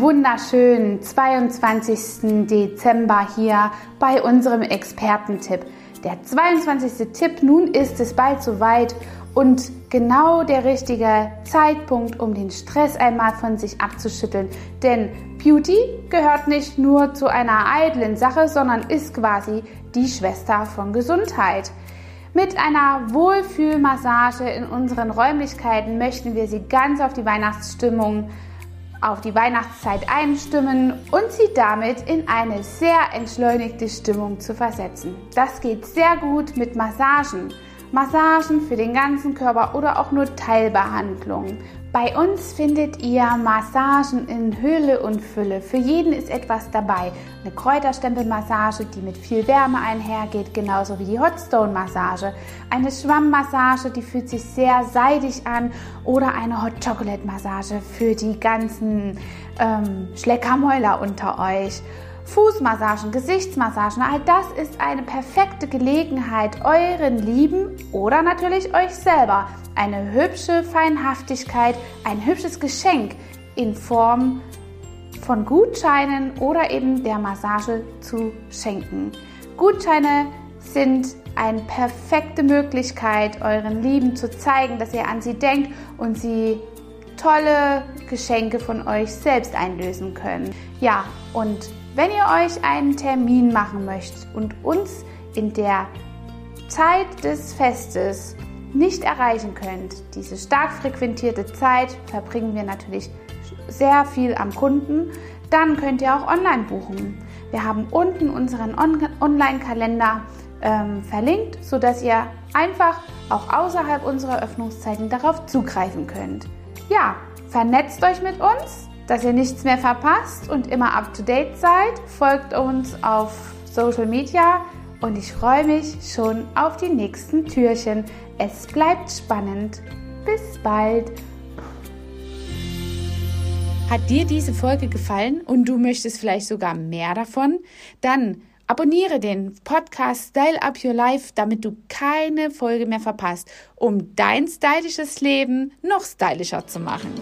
wunderschönen 22. Dezember hier bei unserem Expertentipp. Der 22. Tipp, nun ist es bald soweit und genau der richtige Zeitpunkt, um den Stress einmal von sich abzuschütteln. Denn Beauty gehört nicht nur zu einer eitlen Sache, sondern ist quasi die Schwester von Gesundheit. Mit einer Wohlfühlmassage in unseren Räumlichkeiten möchten wir Sie ganz auf die Weihnachtsstimmung auf die Weihnachtszeit einstimmen und sie damit in eine sehr entschleunigte Stimmung zu versetzen. Das geht sehr gut mit Massagen. Massagen für den ganzen Körper oder auch nur Teilbehandlungen. Bei uns findet ihr Massagen in Höhle und Fülle. Für jeden ist etwas dabei. Eine Kräuterstempelmassage, die mit viel Wärme einhergeht, genauso wie die Hotstone-Massage. Eine Schwammmassage, die fühlt sich sehr seidig an. Oder eine Hot Chocolate-Massage für die ganzen ähm, Schleckermäuler unter euch. Fußmassagen, Gesichtsmassagen, all das ist eine perfekte Gelegenheit, euren Lieben oder natürlich euch selber eine hübsche Feinhaftigkeit, ein hübsches Geschenk in Form von Gutscheinen oder eben der Massage zu schenken. Gutscheine sind eine perfekte Möglichkeit, euren Lieben zu zeigen, dass ihr an sie denkt und sie tolle Geschenke von euch selbst einlösen können. Ja, und wenn ihr euch einen Termin machen möchtet und uns in der Zeit des Festes nicht erreichen könnt, diese stark frequentierte Zeit verbringen wir natürlich sehr viel am Kunden, dann könnt ihr auch online buchen. Wir haben unten unseren On Online-Kalender ähm, verlinkt, sodass ihr einfach auch außerhalb unserer Öffnungszeiten darauf zugreifen könnt. Ja, vernetzt euch mit uns dass ihr nichts mehr verpasst und immer up to date seid. Folgt uns auf Social Media und ich freue mich schon auf die nächsten Türchen. Es bleibt spannend. Bis bald. Hat dir diese Folge gefallen und du möchtest vielleicht sogar mehr davon? Dann abonniere den Podcast Style Up Your Life, damit du keine Folge mehr verpasst, um dein stylisches Leben noch stylischer zu machen.